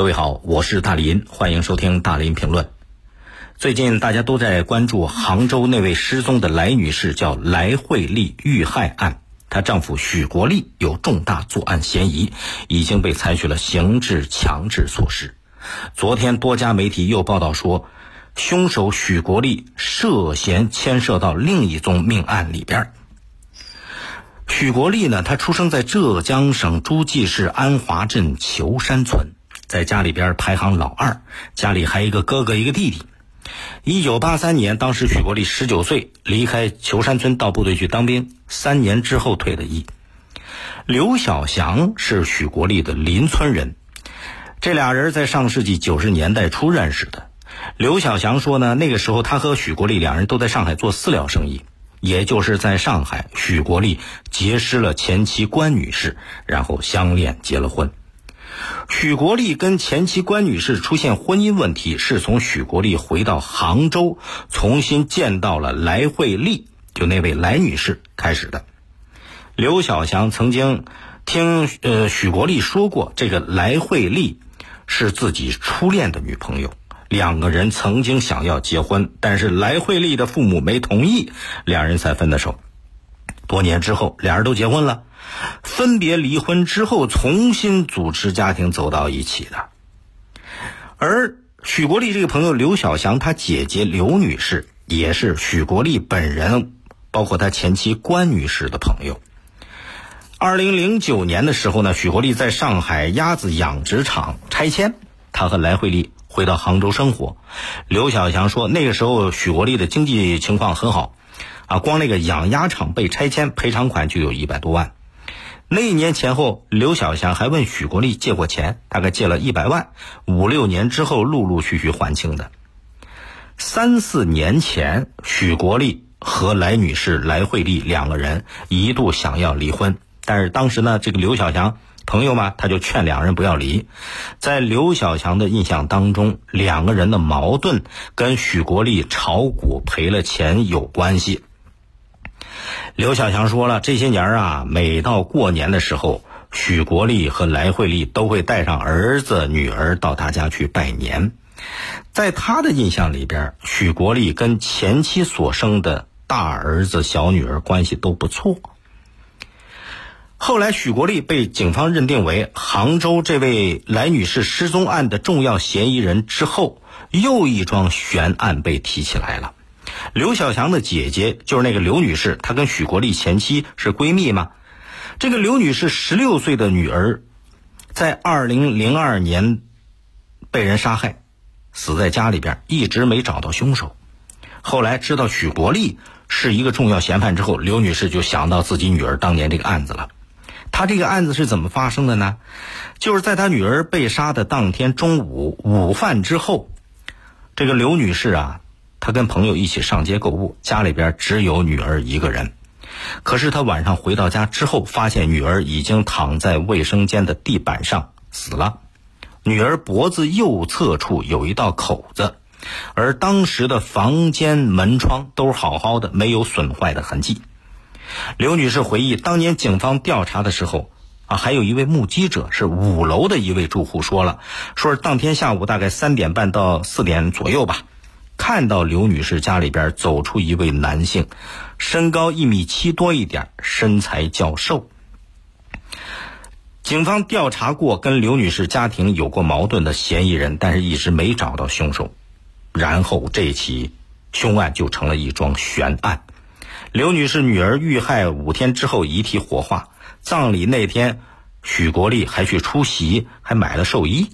各位好，我是大林，欢迎收听大林评论。最近大家都在关注杭州那位失踪的来女士，叫来慧丽遇害案，她丈夫许国立有重大作案嫌疑，已经被采取了刑事强制措施。昨天多家媒体又报道说，凶手许国立涉嫌牵涉到另一宗命案里边。许国立呢，他出生在浙江省诸暨市安华镇裘山村。在家里边排行老二，家里还一个哥哥一个弟弟。一九八三年，当时许国立十九岁，离开求山村到部队去当兵，三年之后退的役。刘小祥是许国立的邻村人，这俩人在上世纪九十年代初认识的。刘小祥说呢，那个时候他和许国立两人都在上海做饲料生意，也就是在上海，许国立结识了前妻关女士，然后相恋结了婚。许国立跟前妻关女士出现婚姻问题，是从许国立回到杭州，重新见到了来慧丽，就那位来女士开始的。刘小祥曾经听呃许国立说过，这个来慧丽是自己初恋的女朋友，两个人曾经想要结婚，但是来慧丽的父母没同意，两人才分的手。多年之后，俩人都结婚了。分别离婚之后，重新组织家庭走到一起的。而许国立这个朋友刘小祥，他姐姐刘女士也是许国立本人，包括他前妻关女士的朋友。二零零九年的时候呢，许国立在上海鸭子养殖场拆迁，他和来慧丽回到杭州生活。刘小祥说，那个时候许国立的经济情况很好，啊，光那个养鸭场被拆迁，赔偿款就有一百多万。那一年前后，刘小祥还问许国立借过钱，大概借了一百万，五六年之后陆陆续续还清的。三四年前，许国立和来女士来慧丽两个人一度想要离婚，但是当时呢，这个刘小祥朋友嘛，他就劝两人不要离。在刘小祥的印象当中，两个人的矛盾跟许国立炒股赔了钱有关系。刘小强说了，这些年啊，每到过年的时候，许国立和来慧丽都会带上儿子女儿到他家去拜年。在他的印象里边，许国立跟前妻所生的大儿子、小女儿关系都不错。后来，许国立被警方认定为杭州这位来女士失踪案的重要嫌疑人之后，又一桩悬案被提起来了。刘小强的姐姐就是那个刘女士，她跟许国立前妻是闺蜜吗？这个刘女士十六岁的女儿，在二零零二年被人杀害，死在家里边，一直没找到凶手。后来知道许国立是一个重要嫌犯之后，刘女士就想到自己女儿当年这个案子了。她这个案子是怎么发生的呢？就是在她女儿被杀的当天中午午饭之后，这个刘女士啊。他跟朋友一起上街购物，家里边只有女儿一个人。可是他晚上回到家之后，发现女儿已经躺在卫生间的地板上死了。女儿脖子右侧处有一道口子，而当时的房间门窗都好好的，没有损坏的痕迹。刘女士回忆，当年警方调查的时候，啊，还有一位目击者是五楼的一位住户说了，说是当天下午大概三点半到四点左右吧。看到刘女士家里边走出一位男性，身高一米七多一点，身材较瘦。警方调查过跟刘女士家庭有过矛盾的嫌疑人，但是一直没找到凶手。然后这起凶案就成了一桩悬案。刘女士女儿遇害五天之后遗体火化，葬礼那天许国立还去出席，还买了寿衣。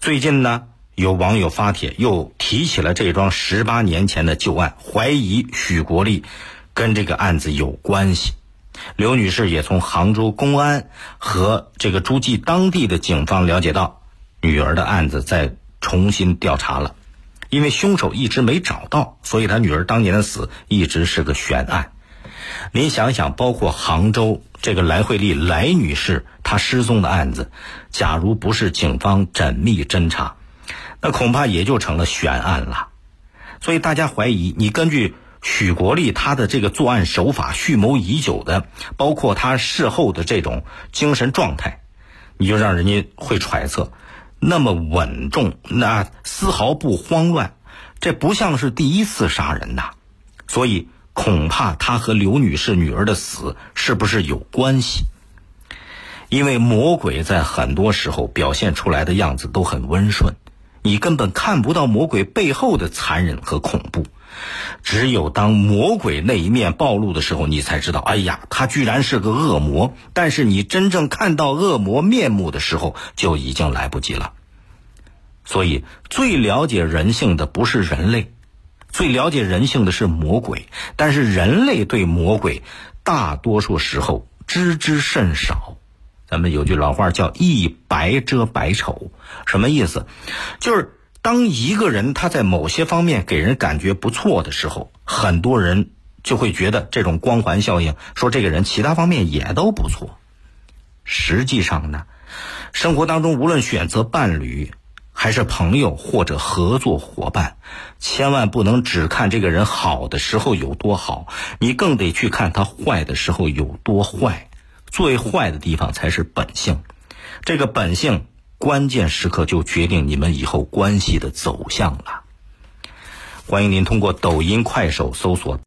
最近呢？有网友发帖，又提起了这桩十八年前的旧案，怀疑许国立跟这个案子有关系。刘女士也从杭州公安和这个诸暨当地的警方了解到，女儿的案子在重新调查了。因为凶手一直没找到，所以她女儿当年的死一直是个悬案。您想想，包括杭州这个来慧丽来女士她失踪的案子，假如不是警方缜密侦查，那恐怕也就成了悬案了，所以大家怀疑你根据许国立他的这个作案手法蓄谋已久的，包括他事后的这种精神状态，你就让人家会揣测，那么稳重，那丝毫不慌乱，这不像是第一次杀人呐。所以恐怕他和刘女士女儿的死是不是有关系？因为魔鬼在很多时候表现出来的样子都很温顺，你根本看不到魔鬼背后的残忍和恐怖。只有当魔鬼那一面暴露的时候，你才知道，哎呀，他居然是个恶魔。但是你真正看到恶魔面目的时候，就已经来不及了。所以，最了解人性的不是人类，最了解人性的是魔鬼。但是人类对魔鬼，大多数时候知之甚少。咱们有句老话叫“一白遮百丑”，什么意思？就是。当一个人他在某些方面给人感觉不错的时候，很多人就会觉得这种光环效应，说这个人其他方面也都不错。实际上呢，生活当中无论选择伴侣，还是朋友或者合作伙伴，千万不能只看这个人好的时候有多好，你更得去看他坏的时候有多坏。最坏的地方才是本性，这个本性。关键时刻就决定你们以后关系的走向了。欢迎您通过抖音、快手搜索。